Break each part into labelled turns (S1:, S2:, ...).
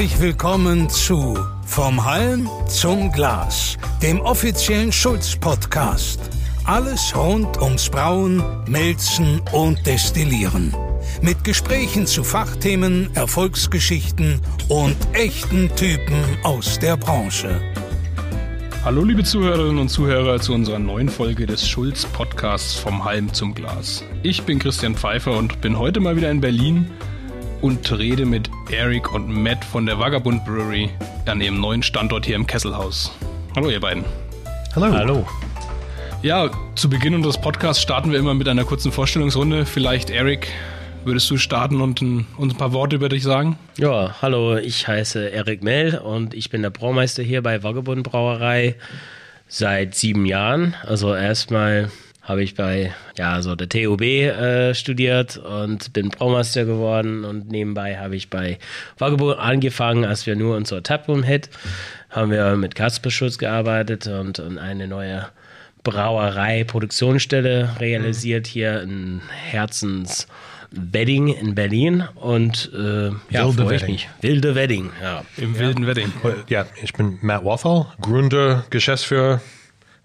S1: Herzlich willkommen zu Vom Halm zum Glas, dem offiziellen Schulz-Podcast. Alles rund ums Brauen, Melzen und Destillieren. Mit Gesprächen zu Fachthemen, Erfolgsgeschichten und echten Typen aus der Branche.
S2: Hallo liebe Zuhörerinnen und Zuhörer zu unserer neuen Folge des Schulz Podcasts vom Halm zum Glas. Ich bin Christian Pfeiffer und bin heute mal wieder in Berlin und rede mit Eric und Matt von der Vagabund Brewery an ihrem neuen Standort hier im Kesselhaus. Hallo ihr beiden.
S3: Hallo. Hallo.
S2: Ja, zu Beginn unseres Podcasts starten wir immer mit einer kurzen Vorstellungsrunde. Vielleicht Eric, Würdest du starten und ein, uns ein paar Worte über dich sagen?
S3: Ja, hallo, ich heiße Erik Mell und ich bin der Braumeister hier bei Vagabund Brauerei seit sieben Jahren. Also erstmal habe ich bei ja, so der TUB äh, studiert und bin Braumeister geworden und nebenbei habe ich bei Vagabund angefangen, als wir nur unser Taproom hit, haben wir mit Kasperschutz gearbeitet und, und eine neue Brauerei Produktionsstelle realisiert hier in Herzens Wedding in Berlin und äh, ja, Wilde Wedding. Mich. Wilde Wedding, ja.
S2: Im ja. wilden Wedding.
S4: Ja, ich bin Matt Waffel, Gründer, Geschäftsführer,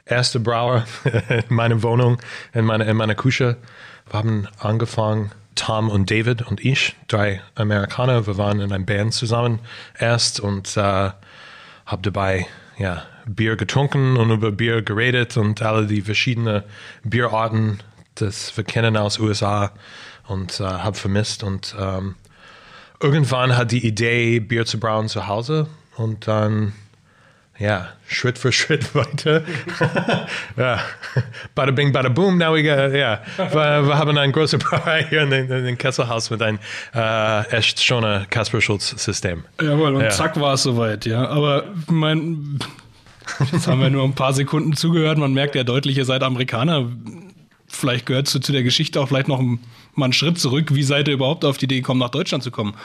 S4: erster Brauer in meiner Wohnung, in meiner, in meiner Küche. Wir haben angefangen, Tom und David und ich, drei Amerikaner, wir waren in einer Band zusammen erst und äh, habe dabei ja, Bier getrunken und über Bier geredet und alle die verschiedenen Bierarten, das wir kennen aus USA und äh, habe vermisst. Und ähm, irgendwann hat die Idee, Bier zu brauen zu Hause und dann ja, Schritt für Schritt weiter. ja, bada bing, bada boom, now we got, ja. Wir, wir haben ein großes Brauerei hier in dem Kesselhaus mit einem äh, echt schönen Kasper-Schulz-System.
S2: Jawohl, und ja. zack war es soweit, ja. Aber mein, jetzt haben wir nur ein paar Sekunden zugehört, man merkt ja deutlich, ihr seid Amerikaner. Vielleicht gehört zu, zu der Geschichte auch vielleicht noch mal einen Schritt zurück. Wie seid ihr überhaupt auf die Idee gekommen, nach Deutschland zu kommen?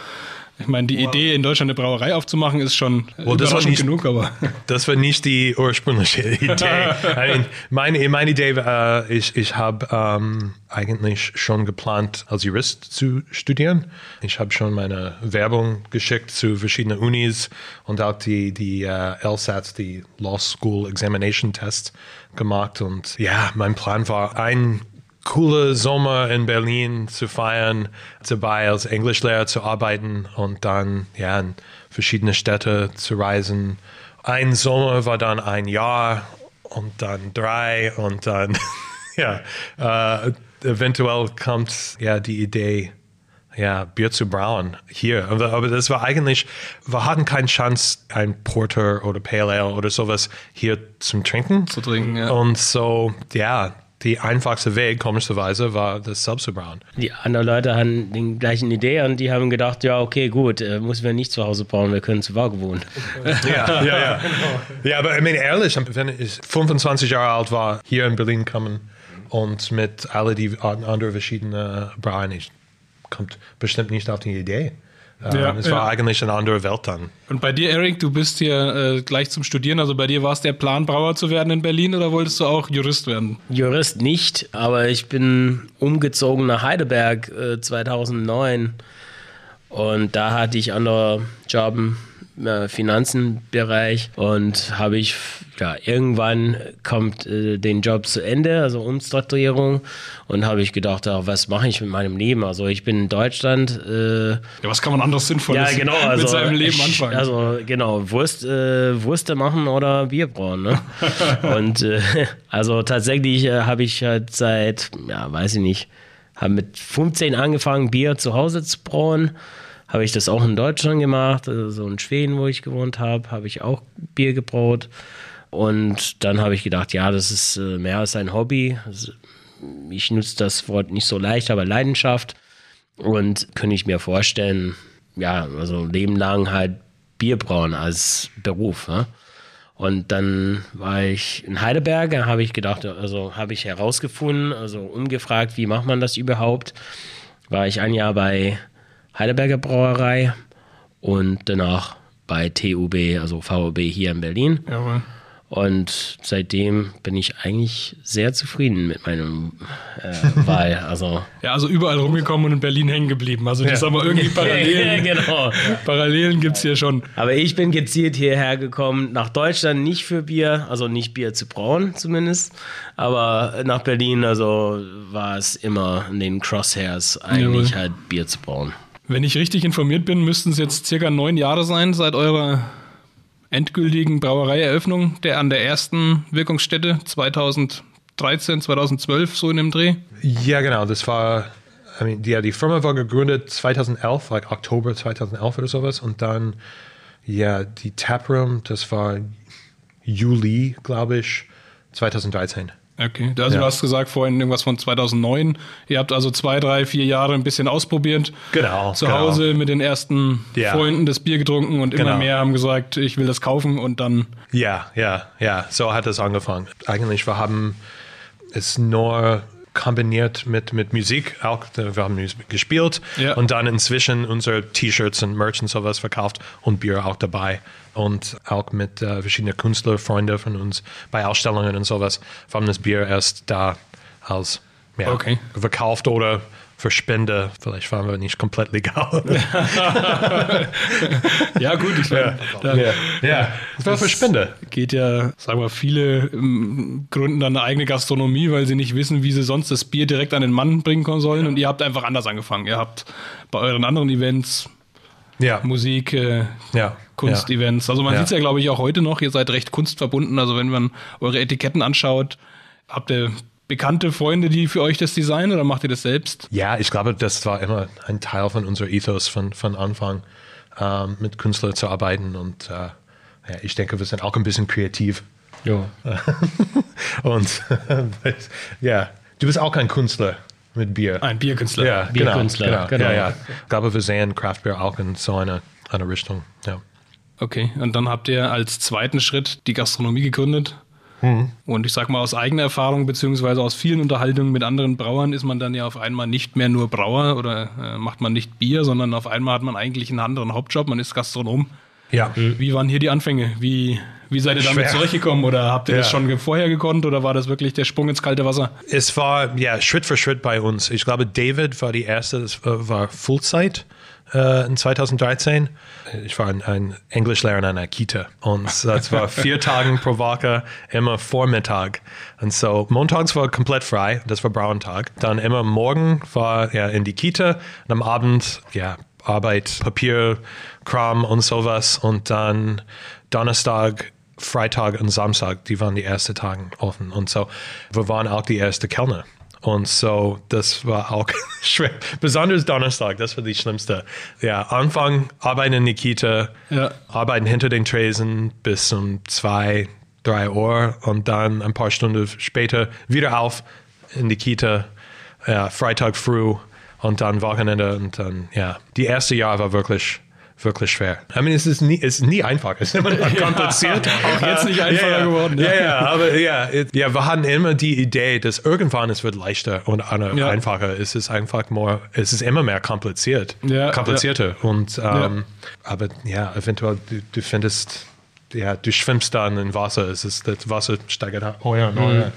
S2: Ich meine, die wow. Idee, in Deutschland eine Brauerei aufzumachen, ist schon well, das war nicht, genug, aber.
S4: Das war nicht die ursprüngliche Idee. I mean, meine, meine Idee war, uh, ich, ich habe um, ähm, eigentlich schon geplant, als Jurist zu studieren. Ich habe schon meine Werbung geschickt zu verschiedenen Unis und auch die, die uh, LSATs, die Law School Examination Test gemacht. Und ja, mein Plan war, ein coole Sommer in Berlin zu feiern, dabei als Englischlehrer zu arbeiten und dann ja, in verschiedene Städte zu reisen. Ein Sommer war dann ein Jahr und dann drei und dann, ja, äh, eventuell kommt ja die Idee, ja, Bier zu brauen hier. Aber, aber, das war eigentlich, wir hatten keine Chance, ein Porter oder Pale Ale oder sowas hier zum Trinken.
S2: Zu trinken, ja.
S4: Und so, ja, die einfachste Weg, komischerweise, war das Subsubrauen.
S3: Die anderen Leute hatten die gleichen Idee und die haben gedacht, ja, okay, gut, äh, müssen wir nicht zu Hause bauen, wir können zu Waage wohnen.
S4: ja, ja, ja. Ja, aber ich meine, ehrlich, wenn ich 25 Jahre alt war, hier in Berlin kommen und mit all die anderen verschiedenen Brauereien, ich kommt bestimmt nicht auf die Idee. Ja, es war ja. eigentlich eine andere Welt dann.
S2: Und bei dir, Eric, du bist hier äh, gleich zum Studieren. Also bei dir war es der Plan, Brauer zu werden in Berlin oder wolltest du auch Jurist werden?
S3: Jurist nicht, aber ich bin umgezogen nach Heidelberg äh, 2009 und da hatte ich andere Jobs äh, Finanzenbereich und habe ich, ja, irgendwann kommt äh, den Job zu Ende, also Umstrukturierung und habe ich gedacht, ach, was mache ich mit meinem Leben? Also ich bin in Deutschland. Äh,
S2: ja, was kann man anderes Sinnvolles
S3: ja, genau, also,
S2: mit seinem Leben anfangen?
S3: Also genau, Wurst, äh, Wurste machen oder Bier brauen. Ne? und äh, also tatsächlich habe ich halt seit, ja, weiß ich nicht, habe mit 15 angefangen, Bier zu Hause zu brauen habe ich das auch in Deutschland gemacht, also so in Schweden, wo ich gewohnt habe, habe ich auch Bier gebraut. Und dann habe ich gedacht, ja, das ist äh, mehr als ein Hobby. Ich nutze das Wort nicht so leicht, aber Leidenschaft. Und könnte ich mir vorstellen, ja, also Leben lang halt Bier brauen als Beruf. Ne? Und dann war ich in Heidelberg, da habe ich gedacht, also habe ich herausgefunden, also umgefragt, wie macht man das überhaupt? War ich ein Jahr bei Heidelberger Brauerei und danach bei TUB, also VUB hier in Berlin.
S2: Jawohl.
S3: Und seitdem bin ich eigentlich sehr zufrieden mit meinem äh, Wahl. Also
S2: Ja, also überall rumgekommen und in Berlin hängen geblieben. Also das haben wir irgendwie Parallelen.
S3: genau.
S2: Parallelen gibt es hier schon.
S3: Aber ich bin gezielt hierher gekommen, nach Deutschland nicht für Bier, also nicht Bier zu brauen zumindest, aber nach Berlin, also war es immer in den Crosshairs eigentlich
S2: Jawohl.
S3: halt Bier zu brauen.
S2: Wenn ich richtig informiert bin, müssten es jetzt circa neun Jahre sein seit eurer endgültigen Brauereieröffnung der an der ersten Wirkungsstätte 2013, 2012 so in dem Dreh.
S4: Ja, genau. Das war, I mean, ja, die Firma war gegründet 2011, like Oktober 2011 oder sowas. Und dann, ja, die Taproom, das war Juli, glaube ich, 2013.
S2: Okay, also
S4: Ja.
S2: du hast gesagt vorhin irgendwas von 2009. Ihr habt also zwei, drei, vier Jahre ein bisschen ausprobiert.
S4: Genau,
S2: Zu
S4: genau.
S2: Hause mit den ersten
S4: Ja.
S2: Freunden das Bier getrunken und immer
S4: Genau.
S2: mehr haben gesagt, ich will das kaufen und dann
S4: Ja, ja, ja, so hat es angefangen. Eigentlich, wir haben es nur kombiniert mit, mit Musik, auch äh, wir haben Musik gespielt
S2: Ja.
S4: und dann inzwischen unsere T-Shirts und Merch und sowas verkauft und Bier auch dabei und auch mit äh, verschiedenen Künstlern, Freunde von uns bei Ausstellungen und sowas. Wir haben das Bier erst da als ja,
S2: Okay.
S4: verkauft oder für Spende. Vielleicht waren wir nicht komplett legal.
S2: Ja, gut, ich meine, da
S4: ja, das war für Spende.
S2: geht ja, sagen wir, viele ähm, gründen dann eine eigene Gastronomie, weil sie nicht wissen, wie sie sonst das Bier direkt an den Mann bringen sollen. Und ihr habt einfach anders angefangen. Ihr habt bei euren anderen Events
S4: Ja,
S2: Musik, äh,
S4: ja.
S2: Kunstevents. Also man
S4: Ja.
S2: sieht es ja, glaube ich, auch heute noch. Ihr seid recht kunstverbunden. Also wenn man eure Etiketten anschaut, habt ihr bekannte Freunde, die für euch das designen oder macht ihr das selbst?
S4: Ja, ich glaube, das war immer ein Teil von unserer Ethos von, von Anfang, ähm, mit Künstlern zu arbeiten. Und äh, ja, ich denke, wir sind auch ein bisschen kreativ.
S3: Ja.
S4: Und ja, du bist auch kein Künstler mit Bier.
S2: Ein Bierkünstler.
S4: ja,
S3: Bierkünstler,
S4: genau, genau.
S3: genau.
S4: Ja, ja. Ich glaube, wir sehen Craft Beer auch in so einer eine Richtung. Ja.
S2: Okay, und dann habt ihr als zweiten Schritt die Gastronomie gegründet. Und ich sag mal, aus eigener Erfahrung beziehungsweise aus vielen Unterhaltungen mit anderen Brauern ist man dann ja auf einmal nicht mehr nur Brauer oder äh, macht man nicht Bier, sondern auf einmal hat man eigentlich einen anderen Hauptjob, man ist Gastronom.
S4: ja.
S2: Wie waren hier die Anfänge? Wie, wie seid ihr damit
S4: Schwer.
S2: zurechtgekommen? Oder habt ihr das
S4: Ja.
S2: schon ge- vorher gekonnt oder war das wirklich der Sprung ins kalte Wasser?
S4: Es war ja Schritt für Schritt bei uns. Ich glaube, David war die erste, das äh, war Fullzeit äh, in 2013. Ich war ein, ein Englischlehrer in einer Kita und das war vier Tage pro Woche, immer Vormittag. Und so montags war komplett frei, das war Brauentag. Dann immer morgen war er in die Kita und am Abend, ja, Arbeit, Papier, Kram und sowas. Und dann Donnerstag, Freitag und Samstag, die waren die ersten Tage offen. Und so, wir waren auch die erste Kellner. Und so, das war auch schwer. Besonders Donnerstag, das war die schlimmste. Ja, Anfang arbeiten in die Kita,
S2: Ja.
S4: arbeiten hinter den Tresen bis um zwei, drei Uhr und dann ein paar Stunden später wieder auf in die Kita, ja, Freitag früh und dann Wochenende und dann, ja. Die erste Jahr war wirklich, wirklich schwer. I mean, es ist nie, es ist nie einfach, es ist immer kompliziert.
S2: Auch jetzt nicht einfacher
S4: ja, ja.
S2: geworden,
S4: Ja,
S2: ja.
S4: ja, aber ja, ja, wir hatten immer die Idee, dass irgendwann es wird leichter und
S2: Ja.
S4: einfacher. Es ist einfach more, es ist immer mehr kompliziert, komplizierter. Und ähm, aber ja, eventuell du, du findest ja, du schwimmst dann im Wasser, es ist, das Wasser steigert oh ja.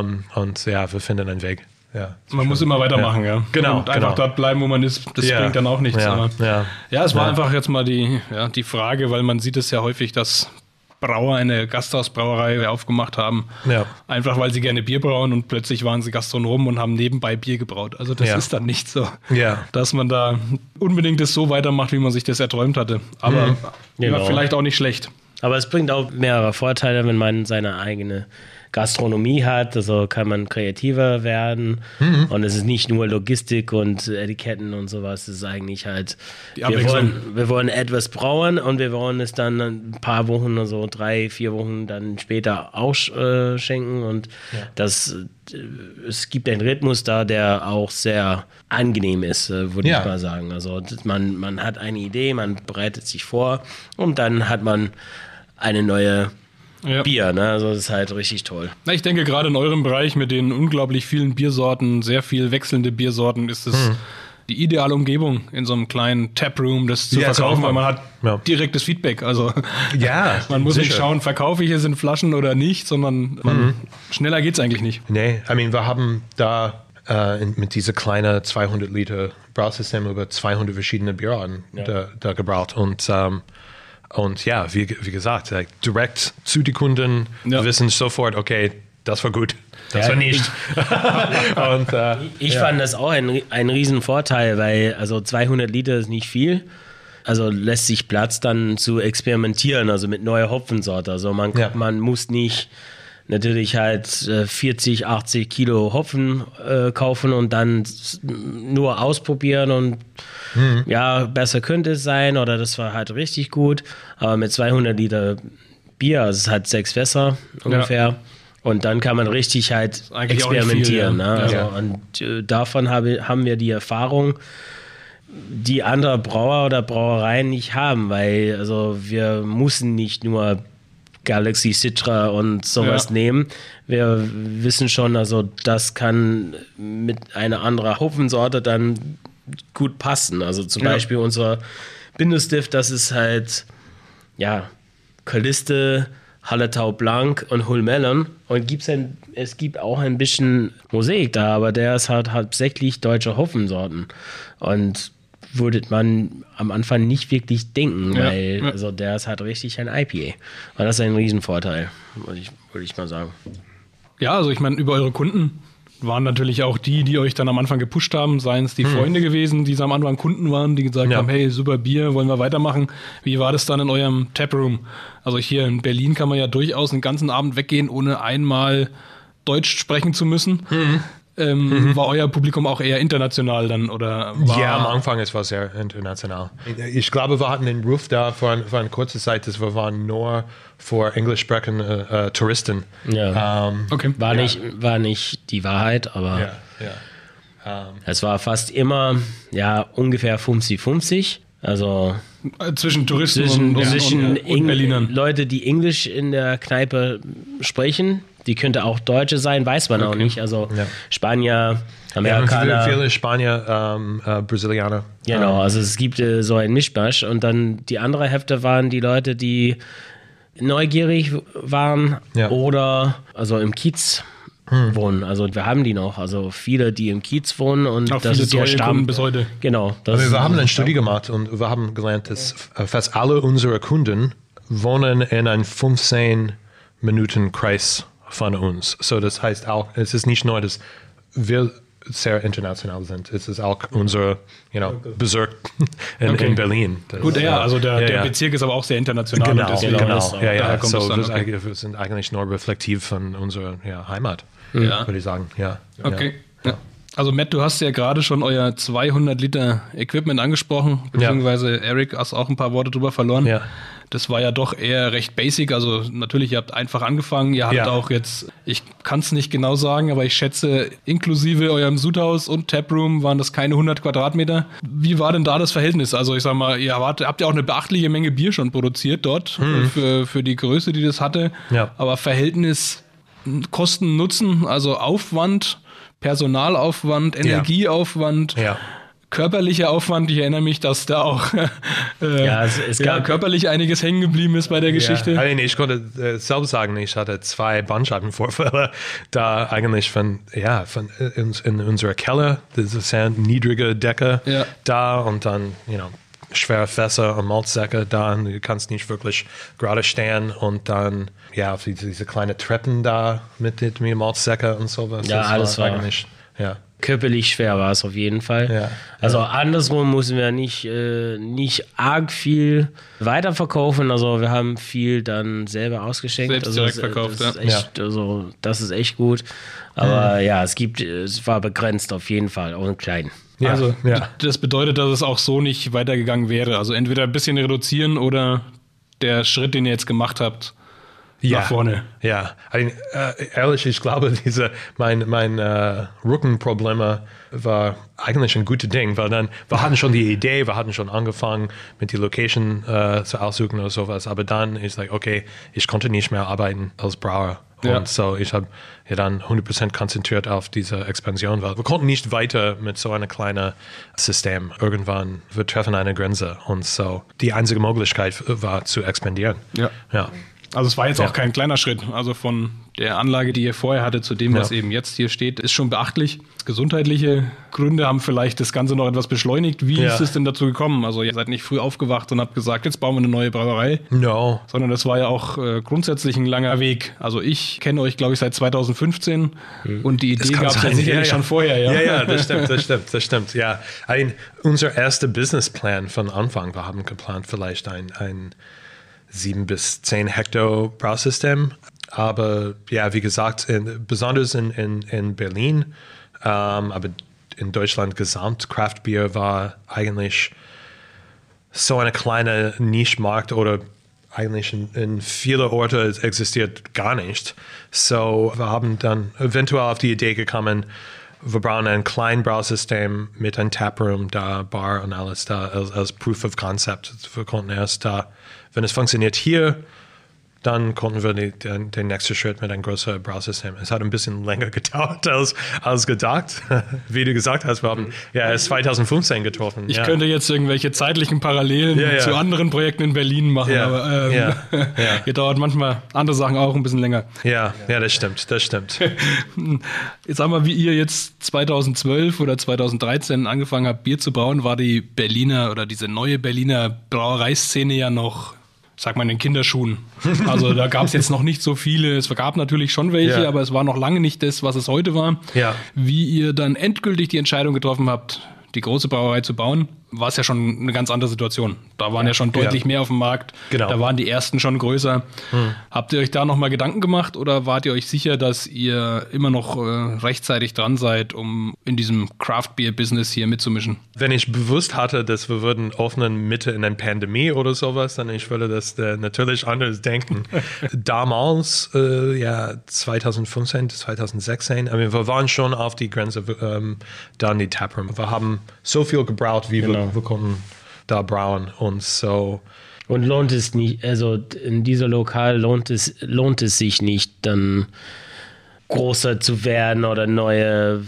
S4: Ähm, und ja, wir finden einen Weg. Ja,
S2: Man muss immer weitermachen, ja.
S4: Genau,
S2: Und einfach
S4: genau.
S2: dort bleiben, wo man ist. Das
S4: Ja.
S2: bringt dann auch nichts.
S4: Ja, ja.
S2: ja, es war
S4: Ja.
S2: einfach jetzt mal die, ja, die Frage, weil man sieht es ja häufig, dass Brauer eine Gasthausbrauerei aufgemacht haben.
S4: Ja.
S2: Einfach weil sie gerne Bier brauen und plötzlich waren sie Gastronomen und haben nebenbei Bier gebraut. Also das
S4: Ja.
S2: ist dann nicht so,
S4: Ja.
S2: dass man da unbedingt das so weitermacht, wie man sich das erträumt hatte. Aber ja,
S3: Genau.
S2: vielleicht auch nicht schlecht.
S3: Aber es bringt auch mehrere Vorteile, wenn man seine eigene Gastronomie hat. Also kann man kreativer werden. Und es ist nicht nur Logistik und Etiketten und sowas. Es ist eigentlich halt, wir wollen, wir wollen etwas brauen und wir wollen es dann ein paar Wochen, also drei, vier Wochen dann später ausschenken. Und das, äh, es gibt einen Rhythmus da, der auch sehr angenehm ist, äh, würde
S4: Ja.
S3: ich mal sagen. Also man, man hat eine Idee, man bereitet sich vor und dann hat man eine neue
S2: Ja.
S3: Bier. Ne? Also das ist halt richtig toll.
S2: Na, ich denke, gerade in eurem Bereich mit den unglaublich vielen Biersorten, sehr viel wechselnde Biersorten, ist es die ideale Umgebung in so einem kleinen Taproom, das zu
S4: Ja,
S2: verkaufen, weil man hat
S4: Ja.
S2: direktes Feedback. Also
S4: Ja,
S2: man muss nicht
S4: sicher.
S2: schauen, verkaufe ich es in Flaschen oder nicht, sondern man, schneller geht's eigentlich nicht.
S4: Nee, I mean, wir haben da äh, in, mit dieser kleinen 200 Liter Brausystem über 200 verschiedene Bierarten da, da gebraut. Und, ähm, und ja, wie, wie gesagt, direkt zu den Kunden,
S2: Ja.
S4: wissen sofort, okay, das war gut, das
S3: Ja,
S4: war nicht. und, äh,
S3: Ich fand das auch ein, ein Riesenvorteil, weil also 200 Liter ist nicht viel. Also lässt sich Platz dann zu experimentieren, also mit neuer Hopfensorte. Also man,
S4: Ja.
S3: man muss nicht natürlich halt äh, 40, 80 Kilo Hopfen äh, kaufen und dann nur ausprobieren und ja, besser könnte es sein oder das war halt richtig gut. Aber mit 200 Liter Bier, also es hat sechs Fässer ungefähr. Und dann kann man richtig halt
S2: nicht viel,
S3: experimentieren.
S2: ja.
S3: ne? also,
S2: Ja.
S3: Und äh, davon habe, haben wir die Erfahrung, die andere Brauer oder Brauereien nicht haben, weil also wir müssen nicht nur Galaxy Citra und sowas
S2: Ja.
S3: nehmen. Wir wissen schon, also das kann mit einer anderen Hopfensorte dann gut passen. Also zum
S2: Ja.
S3: Beispiel unser Bindestift, das ist halt ja Kaliste, Hallertau Blanc und Hulmelon und gibt's ein, es gibt auch ein bisschen Mosaik da, aber der ist halt hauptsächlich deutsche Hopfensorten und würde man am Anfang nicht wirklich denken,
S2: Ja,
S3: weil
S2: ja.
S3: also der ist halt richtig ein IPA. Und das ist ein Riesenvorteil, würde ich, würde ich mal sagen.
S2: Ja, also ich meine, über eure Kunden waren natürlich auch die, die euch dann am Anfang gepusht haben, seien es die Freunde gewesen, die am Anfang Kunden waren, die gesagt
S4: Ja.
S2: haben, hey, super Bier, wollen wir weitermachen. Wie war das dann in eurem Taproom? Also hier in Berlin kann man ja durchaus einen ganzen Abend weggehen, ohne einmal Deutsch sprechen zu müssen. Ähm, War euer Publikum auch eher international dann oder war
S4: Ja, am Anfang es war sehr international. Ich glaube, wir hatten den Ruf da für, ein, für eine kurze Zeit, dass wir waren nur für englisch sprechende äh, Touristen.
S3: Ja.
S4: Ähm,
S2: Okay.
S3: War, nicht, war nicht die Wahrheit, aber
S4: ja, ja.
S3: es war fast immer ja ungefähr 50-50. Also
S2: Äh, zwischen Touristen
S3: zwischen,
S2: und, und,
S3: zwischen
S2: und, und
S3: Eng-
S2: Berlinern.
S3: Leute, die Englisch in der Kneipe sprechen. Die könnte auch Deutsche sein, weiß man auch nicht. Also
S4: Ja.
S3: Spanier,
S4: Ja,
S3: Amerikaner.
S4: viele, viele Spanier, ähm, äh, Brasilianer.
S3: Genau, also es gibt äh, so ein Mischmasch. Und dann die andere Hälfte waren die Leute, die neugierig waren
S4: Ja.
S3: oder also im Kiez wohnen. Also wir haben die noch. Also viele, die im Kiez wohnen und
S2: Auch
S3: das ist
S2: treue
S3: Stamm.
S2: Bis heute.
S3: Genau. Das
S4: Wir
S3: ist-
S4: haben eine Studie gemacht und wir haben gelernt, dass äh, fast alle unsere Kunden wohnen in einem 15 Minuten Kreis von uns. So das heißt auch, es ist nicht nur, dass wir sehr international sind, es ist auch unser you know, Bezirk in,
S2: Okay.
S4: in Berlin. Das,
S2: Gut, ja, also der,
S4: ja,
S2: der
S4: ja.
S2: Bezirk ist aber auch sehr international.
S4: Genau,
S2: und deswegen-
S3: genau.
S4: Ja,
S2: daher
S4: ja.
S2: kommt
S4: So,
S2: dann,
S4: das,
S2: okay.
S4: eigentlich- wir sind eigentlich nur reflektiv von unserer ja, Heimat,
S2: Ja.
S4: würde ich sagen. Ja.
S2: Okay. Ja. Also Matt, du hast ja gerade schon euer 200 Liter Equipment angesprochen, beziehungsweise Eric hast auch ein paar Worte drüber verloren.
S4: Ja.
S2: Das war ja doch eher recht basic. Also natürlich, ihr habt einfach angefangen. Ihr habt
S4: Ja.
S2: auch jetzt, ich kann es nicht genau sagen, aber ich schätze, inklusive eurem Sudhaus und Taproom waren das keine 100 Quadratmeter. Wie war denn da das Verhältnis? Also ich sag mal, ihr wart, habt ja auch eine beachtliche Menge Bier schon produziert dort äh, für, für die Größe, die das hatte.
S4: Mhm. Ja.
S2: Aber Verhältnis Kosten, Nutzen, also Aufwand, Personalaufwand, Energieaufwand,
S4: Ja.
S2: körperlicher Aufwand. Ich erinnere mich, dass da auch äh,
S3: Ja, es- es
S2: ja, körperlich einiges hängen geblieben ist bei der Geschichte.
S4: Ja, also ich konnte äh, selbst sagen, ich hatte zwei Bandscheibenvorfälle da eigentlich von, ja, von äh, in, in unserer Keller, diese sehr niedrige Decke
S2: Ja.
S4: da und dann, you know, schwere Fässer und Malzsäcke da und du kannst nicht wirklich gerade stehen und dann, ja, auf diese, diese kleine Treppen da mit mit den Malzsäcke und sowas.
S3: Ja,
S4: Das
S3: alles war-
S4: eigentlich, ja.
S3: körperlich schwer war es auf jeden Fall.
S4: Ja.
S3: Also andersrum müssen wir nicht, äh, nicht arg viel weiterverkaufen. Also wir haben viel dann selber ausgeschenkt.
S2: Selbst
S3: also
S2: direkt verkauft,
S3: das ist
S2: ja.
S3: echt, also das ist echt gut. Aber ja, es gibt, es war begrenzt auf jeden Fall, auch in klein.
S4: Ja,
S2: also
S4: ja.
S2: das bedeutet, dass es auch so nicht weitergegangen wäre. Also entweder ein bisschen reduzieren oder der Schritt, den ihr jetzt gemacht habt,
S4: ja.
S2: nach vorne.
S4: Ja, also, äh, ehrlich, ich glaube, diese, mein, mein äh, Rückenprobleme war eigentlich ein gutes Ding, weil dann, wir hatten schon die Idee, wir hatten schon angefangen mit die Location äh, zu aussuchen oder sowas, aber dann ist like, okay, ich konnte nicht mehr arbeiten als Brauer Und
S2: Ja.
S4: so, ich habe ja dann 100% konzentriert auf diese Expansion, weil wir konnten nicht weiter mit so einem kleinen System. Irgendwann, wir treffen eine Grenze. Und so, die einzige Möglichkeit war zu expandieren.
S2: Ja.
S4: Ja.
S2: Also es war jetzt
S4: Ja.
S2: auch kein kleiner Schritt. Also von der Anlage, die ihr vorher hattet, zu dem, was
S4: Ja.
S2: eben jetzt hier steht, ist schon beachtlich. Gesundheitliche Gründe haben vielleicht das Ganze noch etwas beschleunigt. Wie
S4: Ja.
S2: ist es denn dazu gekommen? Also ihr seid nicht früh aufgewacht und habt gesagt, jetzt bauen wir eine neue Brauerei.
S4: No.
S2: Sondern das war ja auch äh, grundsätzlich ein langer Weg. Also ich kenne euch, glaube ich, seit 2015 und die Idee gab es ja sicherlich schon vorher. Ja,
S4: Ja, ja, das stimmt, das stimmt, das stimmt. Ja, ein, unser erster Businessplan von Anfang, wir haben geplant, vielleicht ein, ein 7 bis 10 Hektar Brausystem. Aber ja, wie gesagt, in, besonders in, in, in Berlin, ähm, aber in Deutschland gesamt, Craft Beer war eigentlich so eine kleine Nischmarkt oder eigentlich in, in viele Orte existiert gar nicht. So, wir haben dann eventuell auf die Idee gekommen, wir brauchen ein kleines Brausystem mit einem Taproom da, Bar und alles da als, als Proof of Concept. Wir konnten erst da, wenn es funktioniert hier, dann konnten wir die, den, den nächsten Schritt mit einem größeren Brausystem. Es hat ein bisschen länger gedauert als, als gedacht. Wie du gesagt hast, wir haben ja erst 2015 getroffen.
S2: Ich
S4: ja.
S2: könnte jetzt irgendwelche zeitlichen Parallelen
S4: Ja, ja.
S2: zu anderen Projekten in Berlin machen,
S4: Ja,
S2: aber ähm, hier dauert manchmal andere Sachen auch ein bisschen länger.
S4: Ja, ja, das stimmt, das stimmt.
S2: Jetzt sag mal, wie ihr jetzt 2012 oder 2013 angefangen habt, Bier zu brauen, war die Berliner oder diese neue Berliner Brauereiszene ja noch, sag mal, in den Kinderschuhen. Also da gab es jetzt noch nicht so viele. Es gab natürlich schon welche,
S4: Ja.
S2: aber es war noch lange nicht das, was es heute war.
S4: Ja.
S2: Wie ihr dann endgültig die Entscheidung getroffen habt, die große Brauerei zu bauen, war es ja schon eine ganz andere Situation. Da waren ja, schon deutlich
S4: Ja.
S2: mehr auf dem Markt.
S4: Genau.
S2: Da waren die ersten schon größer. Habt ihr euch da nochmal Gedanken gemacht oder wart ihr euch sicher, dass ihr immer noch äh, rechtzeitig dran seid, um in diesem Craft Beer Business hier mitzumischen?
S4: Wenn ich bewusst hatte, dass wir würden öffnen Mitte in einer Pandemie oder sowas, dann ich würde das äh, natürlich anders denken. Damals, äh, ja, 2015, 2016, I mean, wir waren schon auf die Grenze, ähm, dann die Taproom. Wir haben so viel gebraucht, wie
S3: Genau.
S4: wir, wir konnten da brauen und so.
S3: Und lohnt es nicht, also in dieser Lokal lohnt es, lohnt es sich nicht, dann größer zu werden oder neue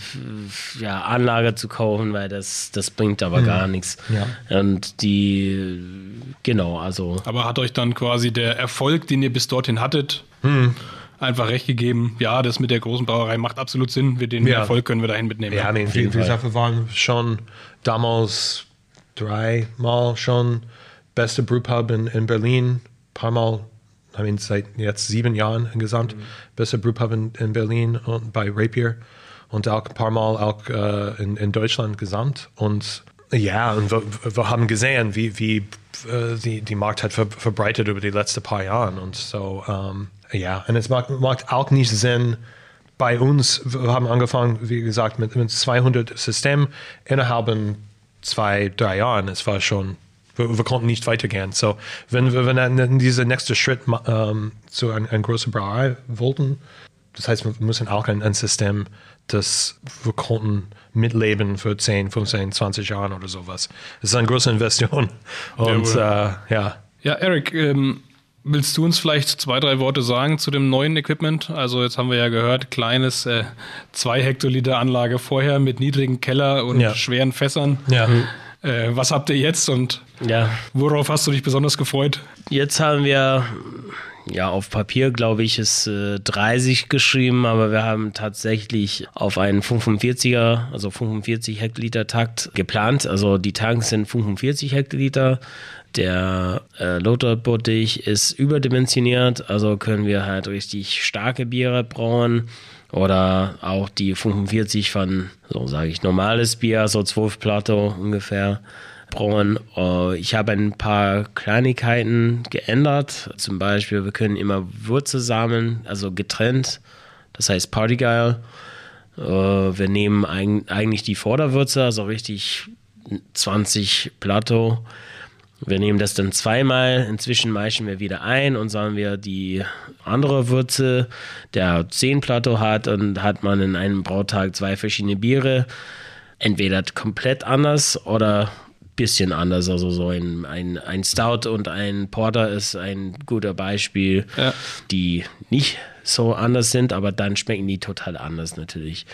S3: ja, Anlage zu kaufen, weil das, das bringt aber gar nichts.
S4: Ja.
S3: Und die, genau, also
S2: Aber hat euch dann quasi der Erfolg, den ihr bis dorthin hattet, einfach recht gegeben? Ja, das mit der großen Brauerei macht absolut Sinn. Wir den
S4: Ja.
S2: Erfolg können wir dahin mitnehmen.
S4: Ja,
S3: Fall.
S4: gesagt, wir waren schon damals dreimal schon beste Brewpub in, in Berlin, paar Mal, I mean, seit jetzt sieben Jahren insgesamt, beste Brewpub in, in Berlin und bei Rapier und auch ein paar Mal auch äh, in, in Deutschland gesamt. Und ja, und wir, wir haben gesehen, wie, wie äh, die, die Markt hat ver, verbreitet über die letzten paar Jahre und so, ähm, ja, und es macht, macht auch nicht Sinn, bei uns, wir haben angefangen, wie gesagt, mit, mit 200 Systemen innerhalb von zwei, drei Jahren. Es war schon, wir, wir konnten nicht weitergehen. So, wenn wir wenn dann dieser nächste Schritt ähm, zu einer ein großen Brauerei wollten, das heißt, wir müssen auch ein, ein System, das wir konnten mitleben für 10, 15, 20 Jahren oder sowas. Das ist eine große Investition. Und äh,
S2: Jawohl.
S4: ja,
S2: Ja, Eric, ähm, willst du uns vielleicht zwei, drei Worte sagen zu dem neuen Equipment? Also jetzt haben wir ja gehört, kleines äh, 2 Hektoliter Anlage vorher mit niedrigen Keller und
S4: Ja.
S2: schweren Fässern.
S4: ja.
S2: Äh, was habt ihr jetzt und
S3: ja,
S2: worauf hast du dich besonders gefreut?
S3: Jetzt haben wir, ja, auf Papier, glaube ich, ist äh, 30 geschrieben, aber wir haben tatsächlich auf einen 45er, also 45 Hektoliter Takt geplant. Also die Tanks sind 45 Hektoliter. Der äh, Lothar-Bottich ist überdimensioniert, also können wir halt richtig starke Biere brauen. Oder auch die 45 von, so sage ich, normales Bier, so 12 Plato ungefähr brauen. Äh, Ich habe ein paar Kleinigkeiten geändert. Zum Beispiel, wir können immer Würze sammeln, also getrennt. Das heißt Partygeil. Äh, Wir nehmen eig- eigentlich die Vorderwürze, also richtig 20 Plato. Wir nehmen das dann zweimal, inzwischen meischen wir wieder ein und sagen wir die andere Würze, der 10 Plato hat und hat man in einem Brautag zwei verschiedene Biere, entweder komplett anders oder bisschen anders. Also so ein, ein, ein Stout und ein Porter ist ein guter Beispiel,
S2: Ja.
S3: die nicht so anders sind, aber dann schmecken die total anders natürlich.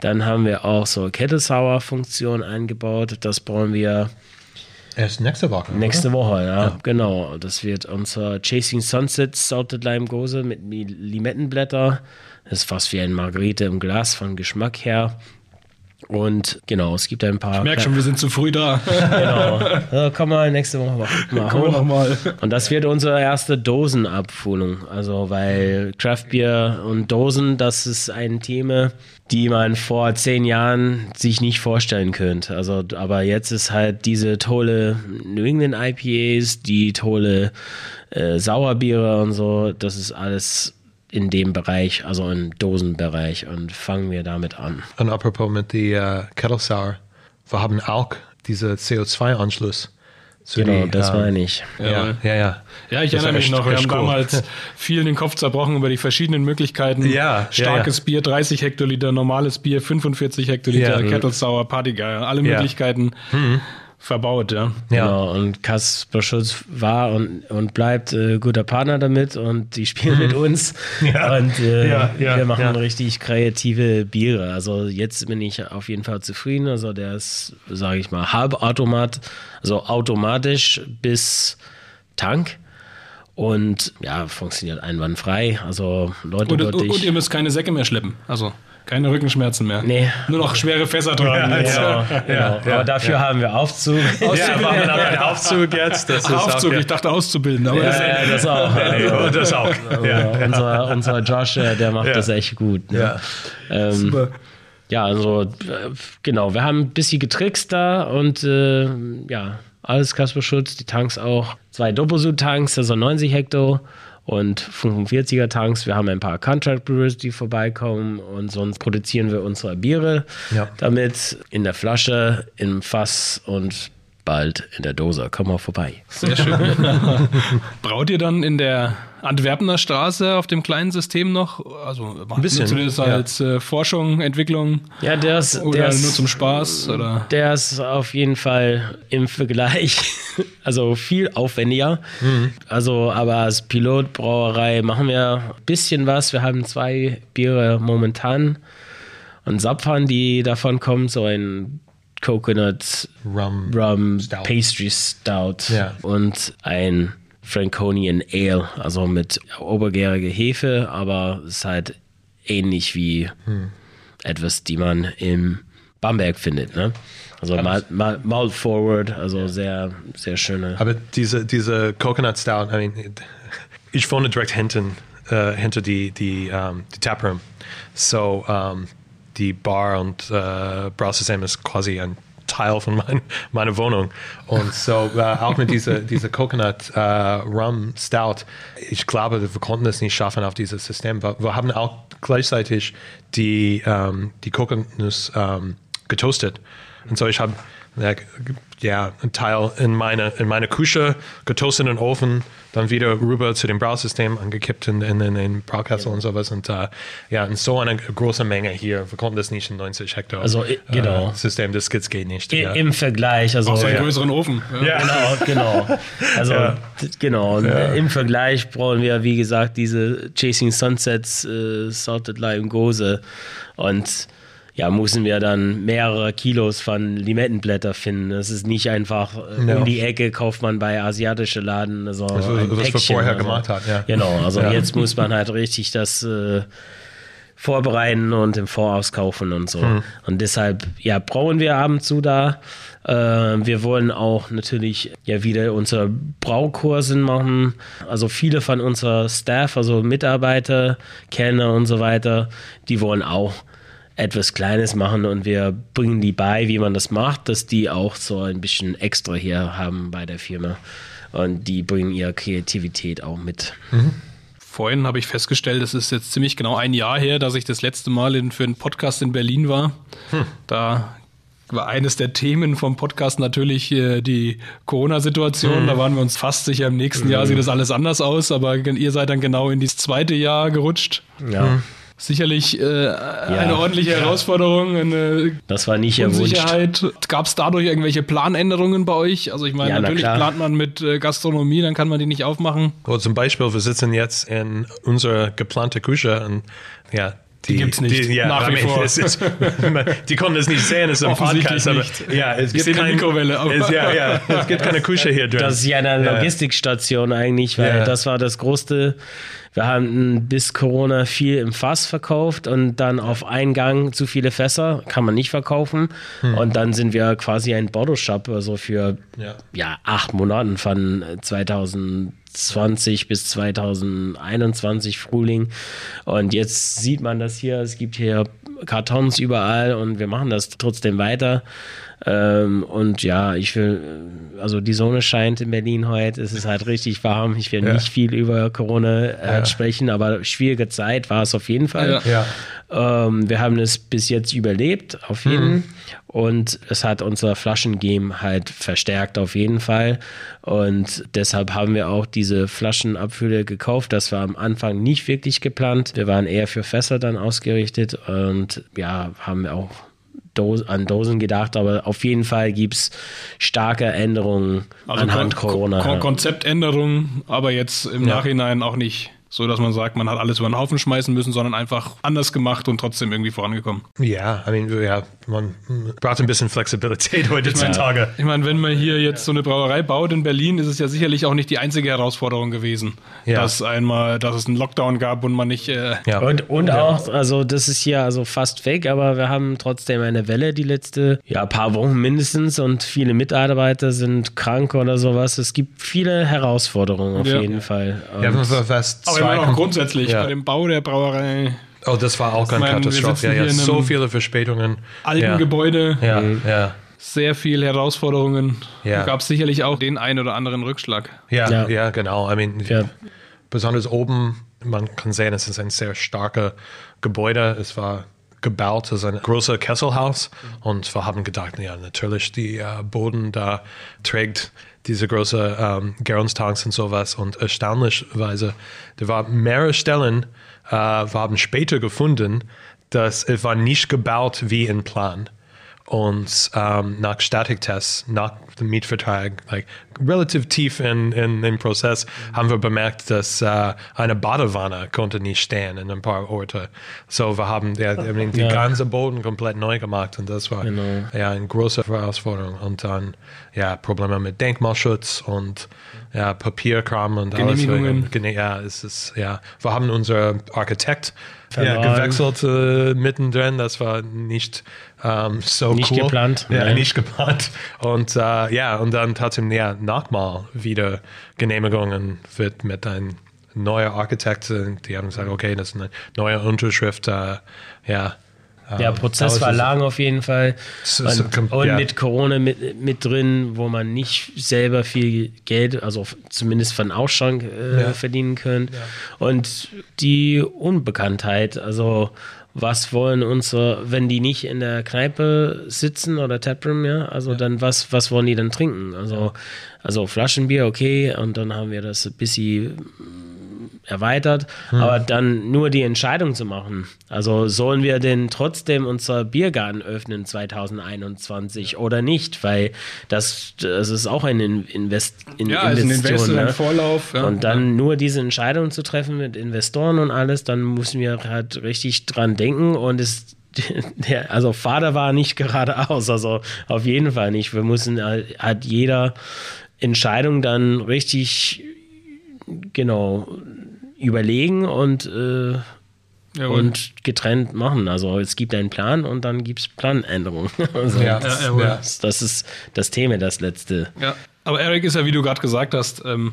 S3: Dann haben wir auch so Kettle Sour Funktion eingebaut. Das brauchen wir
S4: Erst nächste Woche.
S3: nächste Woche, ja, genau. Das wird unser Chasing Sunset Salted Lime Gose mit Mi- Limettenblätter. Das ist fast wie ein Margarite im Glas von Geschmack her. Und genau, es gibt ein paar.
S2: Ich merke schon, wir sind zu früh da.
S3: Genau. Ja, komm mal nächste Woche mal, mal
S2: wir
S3: hoch.
S2: nochmal.
S3: Und das wird unsere erste Dosenabfüllung. Also, weil Craft Beer und Dosen, das ist ein Thema, die man vor zehn Jahren sich nicht vorstellen könnte. Also, aber jetzt ist halt diese tolle New England IPAs, die tolle äh, Sauerbiere und so, das ist alles in dem Bereich, also im Dosenbereich. Und fangen wir damit an.
S4: Und apropos mit der Kettle Sour, wir haben auch diese CO2-Anschluss. zu
S3: Genau,
S4: die,
S3: das
S4: ähm,
S3: meine ich.
S4: Ja, ja, ja.
S2: Ja, ich
S4: Das
S2: erinnere mich
S4: echt-
S2: noch, wir haben
S4: cool.
S2: damals viel den Kopf zerbrochen über die verschiedenen Möglichkeiten.
S4: Ja, ja,
S2: Starkes Bier 30 Hektoliter, normales Bier 45 Hektoliter,
S4: Ja.
S2: Kettle Sour, Partygeier, alle
S4: Ja.
S2: Möglichkeiten verbaut, ja.
S4: Ja.
S3: Genau, und Kasper Schulz war und, und bleibt äh, guter Partner damit und die spielen mit uns.
S4: Ja.
S3: Und äh,
S4: Ja, ja,
S3: wir machen
S4: ja.
S3: richtig kreative Biere. Also jetzt bin ich auf jeden Fall zufrieden. Also der ist, sage ich mal, halbautomat, also automatisch bis Tank. Und ja, funktioniert einwandfrei. Also Leute,
S2: Und, und, und ihr müsst keine Säcke mehr schleppen. Also keine Rückenschmerzen mehr.
S3: Nee.
S2: Nur noch schwere Fässer tragen. jetzt.
S3: Genau, genau.
S4: ja,
S3: Aber dafür haben wir Aufzug.
S4: Ja, wir haben einen Aufzug jetzt. Das ist
S2: Aufzug,
S4: auch,
S2: ich dachte auszubilden, aber das,
S3: Ja, ja, das auch. Also,
S4: ja, das auch.
S3: Ja. Unser, unser Josh, äh, der macht
S4: Ja.
S3: das echt gut. Ne?
S4: Ja.
S3: Ähm,
S2: Super.
S3: ja, also äh, genau, wir haben ein bisschen getrickst da und äh, ja, alles Kasper Schutz, die Tanks auch. Zwei Doppelsud-Tanks, also 90 Hektar und 45er Tanks. Wir haben ein paar Contract Brewers, die vorbeikommen und sonst produzieren wir unsere Biere
S4: Ja.
S3: damit in der Flasche, im Fass und bald in der Dose. Komm mal vorbei.
S2: Sehr schön. Braut ihr dann in der Antwerpener Straße auf dem kleinen System noch? Also ein
S4: bisschen,
S2: das
S4: ja.
S2: als äh, Forschung, Entwicklung
S3: Ja, der ist,
S2: oder
S3: der
S2: nur
S3: ist,
S2: zum Spaß? Oder?
S3: Der ist auf jeden Fall im Vergleich, also viel aufwendiger. Also, aber als Pilotbrauerei machen wir ein bisschen was. Wir haben zwei Biere momentan und Sapfan, die davon kommen, so ein Coconut
S4: Rum.
S3: Rum
S4: Stout.
S3: Pastry Stout
S4: Ja.
S3: und ein Franconian Ale, also mit obergärige Hefe, aber es ist halt ähnlich wie etwas, die man im Bamberg findet. Ne? Also mal, mal, Malt Forward, also sehr, sehr schöne.
S4: Aber diese, diese Coconut Stout, I mean, ich wohne direkt hinten, äh, hinter die, die, ähm, die Taproom. So, ähm, die Bar und äh, Brausesheim ist quasi ein Teil von mein, meiner Wohnung. Und so, äh, auch mit dieser diese Coconut äh, Rum Stout, ich glaube, wir konnten es nicht schaffen auf dieses System. Wir, wir haben auch gleichzeitig die, ähm, die Kokosnuss ähm, getoastet. Und so, ich habe ja, ja, ein Teil in meine, in meine Küche getoastet in den Ofen, dann wieder rüber zu dem Brausystem angekippt in, in, in den Braukessel und sowas. Und äh, ja, in so eine große Menge hier. Wir konnten das nicht in 90 Hektar
S3: Also, i- genau.
S4: äh, System, das geht geht nicht.
S3: I-
S4: ja.
S3: Im Vergleich, also
S2: So einen
S3: ja.
S2: größeren Ofen. Ja.
S3: Genau, genau. Also
S4: Ja.
S3: genau. Und Im Vergleich brauchen wir, wie gesagt, diese Chasing Sunsets äh, Salted Lime Gose und ja, müssen wir dann mehrere Kilos von Limettenblätter finden. Es ist nicht einfach äh,
S4: Ja.
S3: um die Ecke kauft man bei asiatischen Laden so
S4: was
S3: ein
S4: wir
S3: Päckchen,
S4: vorher
S3: also,
S4: gemacht haben, ja.
S3: Genau, also
S4: Ja.
S3: jetzt muss man halt richtig das äh, vorbereiten und im Voraus kaufen und so.
S4: Hm.
S3: Und deshalb, ja, brauchen wir ab und zu da. Äh, wir wollen auch natürlich ja wieder unsere Braukursen machen. Also viele von unserer Staff, also Mitarbeiter, Kellner und so weiter, die wollen auch etwas Kleines machen und wir bringen die bei, wie man das macht, dass die auch so ein bisschen extra hier haben bei der Firma. Und die bringen ihre Kreativität auch mit.
S2: Vorhin habe ich festgestellt, es ist jetzt ziemlich genau ein Jahr her, dass ich das letzte Mal in, für einen Podcast in Berlin war. Da war eines der Themen vom Podcast natürlich äh, die Corona-Situation. Da waren wir uns fast sicher, im nächsten Jahr sieht das alles anders aus, aber ihr seid dann genau in dieses zweite Jahr gerutscht.
S3: Ja.
S2: Sicherlich äh, eine ordentliche Herausforderung, eine
S3: Das war nicht.
S2: Unsicherheit. Gab es dadurch irgendwelche Planänderungen bei euch? Also ich meine,
S3: Ja, na
S2: natürlich
S3: klar.
S2: plant man mit äh, Gastronomie, dann kann man die nicht aufmachen.
S4: Oder zum Beispiel, wir sitzen jetzt in unserer geplanten Küche und ja, die,
S2: gibt's nicht,
S4: Die, ja,
S2: nach wie vor.
S4: Es ist, die konnten es nicht sehen, es ist ein
S2: Offensichtlich
S4: Podcast, aber
S2: nicht.
S4: ja, es gibt
S2: sehen eine
S4: kein,
S2: Mikrowelle,
S4: es, ja, ja, es gibt keine Küche hier drin.
S3: Das ist ja eine
S4: Ja.
S3: Logistikstation eigentlich, weil
S4: Ja.
S3: das war das größte. Wir haben bis Corona viel im Fass verkauft und dann auf Eingang zu viele Fässer kann man nicht verkaufen. Und dann sind wir quasi ein Bottle-Shop, also für
S4: Ja.
S3: ja. acht Monaten von 2020 bis 2021 Frühling. Und jetzt sieht man das hier, es gibt hier Kartons überall und wir machen das trotzdem weiter. Ähm, und ja, ich will, also die Sonne scheint in Berlin heute, es ist halt richtig warm. Ich will nicht viel über Corona äh, sprechen, aber schwierige Zeit war es auf jeden Fall.
S4: Ja.
S3: Ähm, wir haben es bis jetzt überlebt, auf jeden. Und es hat unser Flaschengame halt verstärkt, auf jeden Fall. Und deshalb haben wir auch diese Flaschenabfülle gekauft. Das war am Anfang nicht wirklich geplant. Wir waren eher für Fässer dann ausgerichtet und ja, haben wir auch An Dosen gedacht, aber auf jeden Fall gibt es starke Änderungen anhand
S2: Kon-
S3: Corona.
S2: Kon Konzeptänderung, aber jetzt im
S4: Ja.
S2: Nachhinein auch nicht so, dass man sagt, man hat alles über den Haufen schmeißen müssen, sondern einfach anders gemacht und trotzdem irgendwie vorangekommen.
S4: Ja, I mean, ja, man braucht ein bisschen Flexibilität heutzutage.
S2: Ich meine, wenn man hier jetzt so eine Brauerei baut in Berlin, ist es ja sicherlich auch nicht die einzige Herausforderung gewesen,
S4: Ja.
S2: dass einmal, dass es einen Lockdown gab und man nicht. Äh,
S4: Ja.
S3: Und, und auch, also das ist hier also fast fake, aber wir haben trotzdem eine Welle die letzte ja, paar Wochen mindestens und viele Mitarbeiter sind krank oder sowas. Es gibt viele Herausforderungen auf
S2: Ja.
S3: jeden Fall.
S4: Ja,
S3: Und
S4: wir waren fast
S2: immer noch grundsätzlich
S4: Ja.
S2: bei dem Bau der Brauerei,
S4: Oh, das war auch
S2: wir
S4: Katastrophe. Ja, ja, so viele Verspätungen.
S2: alten
S4: ja.
S2: Gebäude,
S4: Ja, ja.
S2: sehr viel Herausforderungen.
S4: Ja.
S2: Gab es sicherlich auch den einen oder anderen Rückschlag.
S4: Ja,
S3: Ja.
S4: ja, genau. I mean,
S3: Ja.
S4: besonders oben, man kann sehen, es ist ein sehr starkes Gebäude. Es war gebaut als ein großes Kesselhaus und wir haben gedacht, ja, natürlich, die äh, Boden da trägt diese große ähm, Gärungstanks und sowas und erstaunlicherweise, da waren mehrere Stellen, äh, wir haben später gefunden, dass es war nicht gebaut wie in Plan. Und ähm, nach Statiktests, nach dem Mietvertrag, like, relativ tief in, in den Prozess, haben wir bemerkt, dass äh, eine Badewanne konnte nicht stehen in ein paar Orte. So, wir haben
S3: Ja.
S4: ganze Boden komplett neu gemacht und das war
S3: Genau.
S4: ja eine große Herausforderung. Und dann ja Probleme mit Denkmalschutz und ja, Papierkram und
S2: Genehmigungen.
S4: alles. Gene ja, es ist ja. Wir haben unser Architekt ja,
S3: Verloren.
S4: gewechselt äh, mittendrin. Das war nicht ähm, so
S3: Nicht
S4: cool.
S3: geplant,
S4: Ja,
S3: nein.
S4: nicht geplant. Und äh, ja, und dann trotzdem ja nochmal wieder Genehmigungen wird mit einem neuen Architekt. äh, Die haben gesagt, okay, das ist eine neue Unterschrift. Äh, ja.
S3: Der Prozess war lang auf jeden Fall. Und, und mit Corona mit, mit drin, wo man nicht selber viel Geld, also zumindest von Ausschank äh,
S4: Ja.
S3: verdienen können. Und die Unbekanntheit, also was wollen unsere, wenn die nicht in der Kneipe sitzen oder Taproom, ja, also dann was, was wollen die dann trinken? Also, also Flaschenbier, okay, und dann haben wir das ein bisschen erweitert, aber dann nur die Entscheidung zu machen. Also sollen wir denn trotzdem unser Biergarten öffnen 2021 oder nicht? Weil das, das ist auch eine In- Invest in
S2: Ja, ist ein Invest,
S3: Investition.
S2: ein
S3: ne?
S2: Vorlauf. Ja.
S3: Und dann nur diese Entscheidung zu treffen mit Investoren und alles, dann müssen wir halt richtig dran denken und es der, also Vater war nicht geradeaus, also auf jeden Fall nicht. Wir müssen halt, hat jeder Entscheidung dann richtig genau überlegen und, äh, und getrennt machen. Also es gibt einen Plan und dann gibt es Planänderungen. Also
S4: Ja,
S2: jawohl.
S4: ja.
S3: das, das ist das Thema, das letzte.
S2: Ja, aber Eric ist ja, wie du gerade gesagt hast, ähm,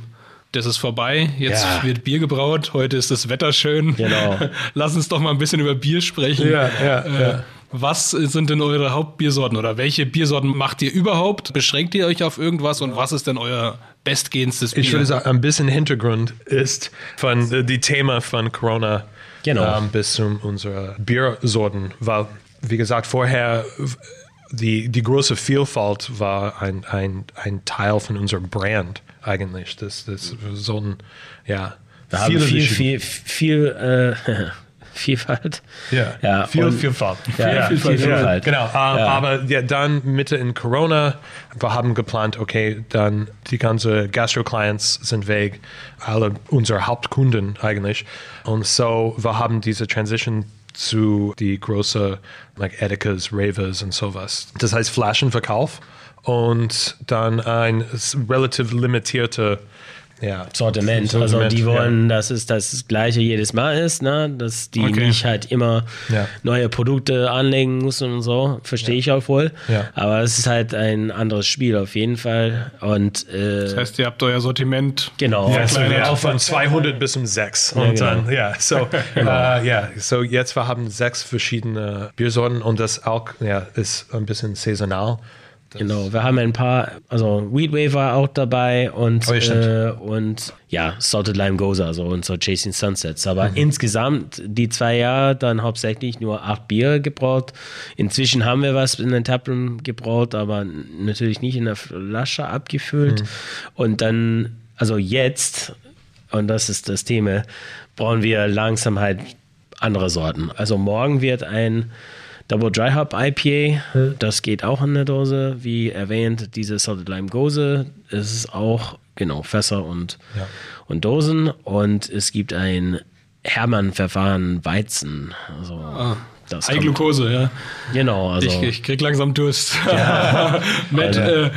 S2: das ist vorbei. Jetzt
S3: Ja.
S2: wird Bier gebraut. Heute ist das Wetter schön.
S3: Genau.
S2: Lass uns doch mal ein bisschen über Bier sprechen.
S4: Ja, ja,
S2: äh,
S4: ja.
S2: Was sind denn eure Hauptbiersorten oder welche Biersorten macht ihr überhaupt? Beschränkt ihr euch auf irgendwas und was ist denn euer bestgehendstes Bier?
S4: Ich würde sagen, ein bisschen Hintergrund ist von äh, die Thema von Corona
S3: Genau.
S4: ähm, bis zu unserer Biersorten, weil, wie gesagt, vorher die, die große Vielfalt war ein, ein, ein Teil von unserem Brand eigentlich. Das, das sollten, ja,
S3: Wir haben viel,
S4: verschiedene-
S3: viel, viel, äh, Vielfalt.
S4: Ja,
S3: Ja,
S4: viel
S3: und-
S4: Vielfalt.
S3: Ja,
S2: Ja,
S3: viel
S2: Vielfalt,
S3: Vielfalt.
S4: Genau, äh, aber ja, dann Mitte in Corona, wir haben geplant, okay, dann die ganze Gastro-Clients sind weg, alle unsere Hauptkunden eigentlich. Und so, wir haben diese Transition zu die große, like Edekas, Ravers und sowas. Das heißt Flaschenverkauf und dann ein relativ limitierte ja,
S3: Sortiment.
S4: Sortiment,
S3: Also die
S4: ja.
S3: wollen, dass es das gleiche jedes Mal ist, ne? dass die
S2: Okay.
S3: nicht halt immer
S4: Ja.
S3: neue Produkte anlegen müssen und so. Verstehe ich auch wohl.
S4: Ja.
S3: Aber es ist halt ein anderes Spiel auf jeden Fall. Und äh,
S2: Das heißt, ihr habt euer Sortiment.
S3: genau.
S4: Ja, so
S2: Verkleinert.
S4: ja, von 200 bis um 6. Und
S3: genau.
S4: dann, ja, so, äh, ja, so jetzt wir haben sechs verschiedene Biersorten und das auch, ja, ist ein bisschen saisonal.
S3: Genau, wir haben ein paar, also Weedwave war auch dabei und,
S4: Oh,
S3: äh, und ja, Salted Lime Goza, also und so Chasing Sunsets. Aber
S4: Mhm.
S3: insgesamt die zwei Jahre dann hauptsächlich nur acht Bier gebraut. Inzwischen haben wir was in den Taproom gebraut, aber natürlich nicht in der Flasche abgefüllt.
S4: Mhm.
S3: Und dann, also jetzt, und das ist das Thema, brauchen wir langsam halt andere Sorten. Also morgen wird ein Double Dry Hop IPA, das geht auch in der Dose. Wie erwähnt, diese Salted Lime Gose, ist auch, genau, Fässer und,
S4: Ja.
S3: und Dosen. Und es gibt ein Hermann-Verfahren Weizen. Also, das
S2: High Glucose, ja.
S3: Genau, also.
S2: Ich, ich krieg langsam Durst. Matt, äh, ja,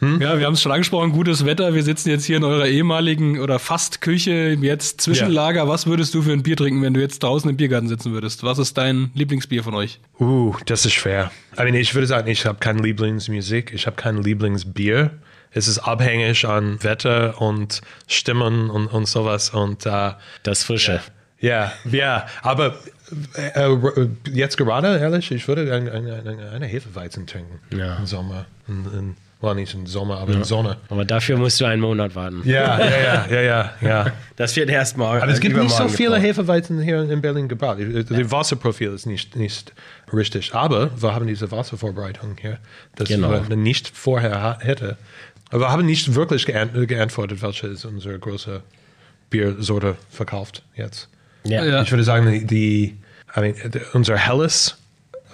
S2: wir haben es schon angesprochen, gutes Wetter. Wir sitzen jetzt hier in eurer ehemaligen oder fast Küche, jetzt Zwischenlager. Was würdest du für ein Bier trinken, wenn du jetzt draußen im Biergarten sitzen würdest? Was ist dein Lieblingsbier von euch?
S4: Uh, das ist schwer. I mean, ich würde sagen, ich habe keine Lieblingsmusik, ich habe kein Lieblingsbier. Es ist abhängig an Wetter und Stimmen und, und sowas. Und äh,
S3: das Frische.
S4: ja, ja, aber äh, äh, jetzt gerade, ehrlich, ich würde eine, eine, eine, Hefeweizen trinken
S3: Ja.
S4: im Sommer. In, in, well, nicht im Sommer, aber in Sonne.
S3: Aber dafür musst du einen Monat warten.
S4: Ja, ja, ja, ja, ja, ja.
S3: Das wird erst morgen.
S4: Aber es gibt nicht so viele. Hefeweizen hier in Berlin gebraut. Das Wasserprofil ist nicht, nicht richtig. Aber wir haben diese Wasservorbereitung hier, das
S3: Genau.
S4: wir nicht vorher hätte. Aber wir haben nicht wirklich geant geantwortet, welche ist unsere große Biersorte verkauft jetzt.
S3: Ja.
S2: Ja.
S4: Ich würde sagen, die, die I mean, die- unser Helles.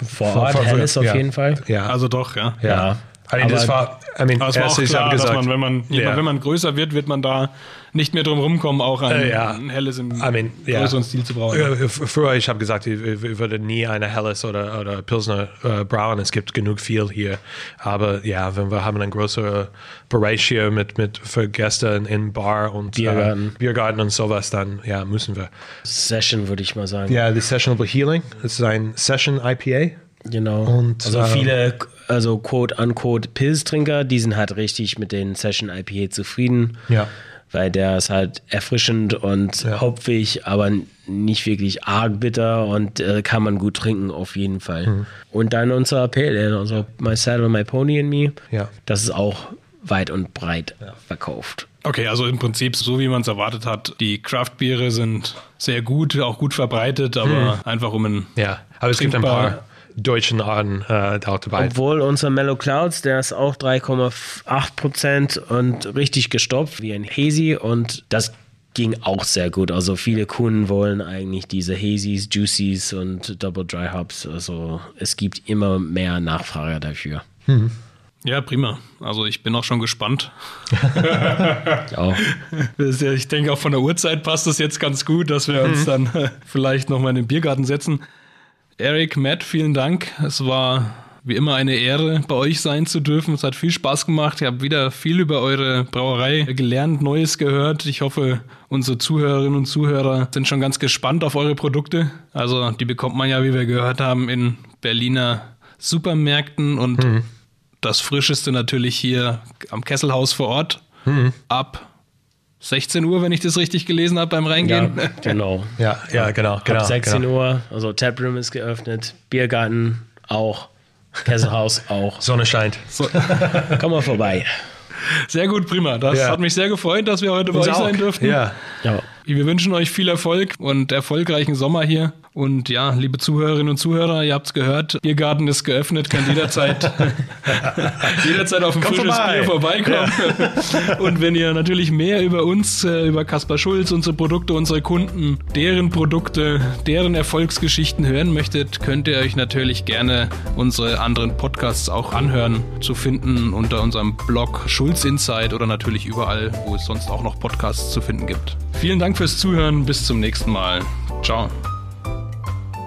S3: Vor Ort, Helles auf
S4: ja.
S3: jeden Fall.
S4: Ja.
S2: Also doch, ja.
S3: Ja.
S4: I mean, das war, I mean,
S2: Aber es war auch
S4: ich
S2: klar,
S4: habe
S2: dass
S4: gesagt,
S2: man, wenn man,
S4: Ja.
S2: wenn man größer wird, wird man da nicht mehr drum rumkommen, auch ein,
S4: Äh, ja.
S2: ein helles im
S4: I mean,
S2: größeren Stil zu brauen.
S4: Ja, f- Früher, ich habe gesagt, ich, ich würde nie eine Helles oder, oder Pilsner äh, brauen. Es gibt genug viel hier. Aber ja, wenn wir haben einen großen Bereich hier mit, mit für Gäste in, in Bar und
S3: Biergarten.
S4: Äh, Biergarten und sowas, dann ja, müssen wir.
S3: Session, würde ich mal sagen.
S4: Ja, die Sessionable Healing, das ist ein Session IPA.
S3: Genau.
S4: Und,
S3: also
S4: ähm,
S3: viele, also quote unquote Pilztrinker, die sind halt richtig mit den Session IPA zufrieden.
S4: Ja.
S3: Weil der ist halt erfrischend und
S4: Ja.
S3: hopfig, aber nicht wirklich arg bitter und äh, kann man gut trinken auf jeden Fall.
S4: Mhm.
S3: Und dann unser Pale Ale, also My Saddle, My Pony and Me.
S4: Ja.
S3: Das ist auch weit und breit verkauft.
S2: Okay, also im Prinzip so wie man es erwartet hat. Die Craft-Biere sind sehr gut, auch gut verbreitet, aber einfach um ein
S4: Ja, aber es gibt ein paar deutschen Arten äh, auch dabei.
S3: Obwohl unser Mellow Clouds, der ist auch 3,8 Prozent und richtig gestopft wie ein Hazy und das ging auch sehr gut. Also viele Kunden wollen eigentlich diese Hazys, Juicies und Double Dry Hops. Also es gibt immer mehr Nachfrage dafür.
S2: Ja, prima. Also ich bin auch schon gespannt. Ja- Ich denke auch von der Uhrzeit passt es jetzt ganz gut, dass wir uns dann äh, vielleicht nochmal in den Biergarten setzen. Eric, Matt, vielen Dank. Es war wie immer eine Ehre, bei euch sein zu dürfen. Es hat viel Spaß gemacht. Ich habe wieder viel über eure Brauerei gelernt, Neues gehört. Ich hoffe, unsere Zuhörerinnen und Zuhörer sind schon ganz gespannt auf eure Produkte. Also die bekommt man ja, wie wir gehört haben, in Berliner Supermärkten und das Frischeste natürlich hier am Kesselhaus vor Ort ab 16 Uhr, wenn ich das richtig gelesen habe beim
S3: Ja,
S2: Reingehen.
S3: genau.
S4: ja, ja, genau. genau
S3: Ab 16
S4: genau.
S3: Uhr, also Taproom ist geöffnet, Biergarten auch, Kesselhaus auch.
S4: Sonne scheint.
S2: So,
S3: Komm mal vorbei.
S2: sehr gut, prima. Das
S4: Ja.
S2: hat mich sehr gefreut, dass wir heute bei
S4: Uns
S2: euch
S4: auch.
S2: sein durften.
S4: Ja.
S3: Ja.
S2: Wir wünschen euch viel Erfolg und erfolgreichen Sommer hier. Und ja, liebe Zuhörerinnen und Zuhörer, ihr habt es gehört, Biergarten ist geöffnet, könnt jederzeit, jederzeit auf ein
S4: Komm
S2: frisches
S4: vorbei.
S2: Bier vorbeikommen. Und wenn ihr natürlich mehr über uns, äh, über Kaspar Schulz, unsere Produkte, unsere Kunden, deren Produkte, deren Erfolgsgeschichten hören möchtet, könnt ihr euch natürlich gerne unsere anderen Podcasts auch anhören, zu finden unter unserem Blog Schulz Insight oder natürlich überall, wo es sonst auch noch Podcasts zu finden gibt. Vielen Dank fürs Zuhören, bis zum nächsten Mal. Ciao.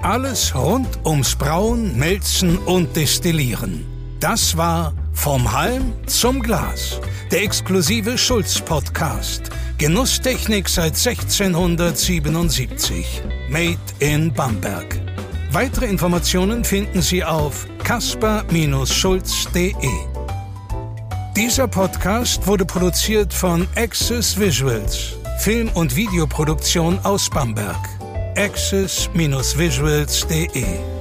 S1: Alles rund ums Brauen, Melzen und Destillieren. Das war Vom Halm zum Glas, der exklusive Schulz-Podcast. Genusstechnik seit 1677. Made in Bamberg. Weitere Informationen finden Sie auf kasper-schulz.de. Dieser Podcast wurde produziert von Access Visuals, Film- und Videoproduktion aus Bamberg. access-visuals.de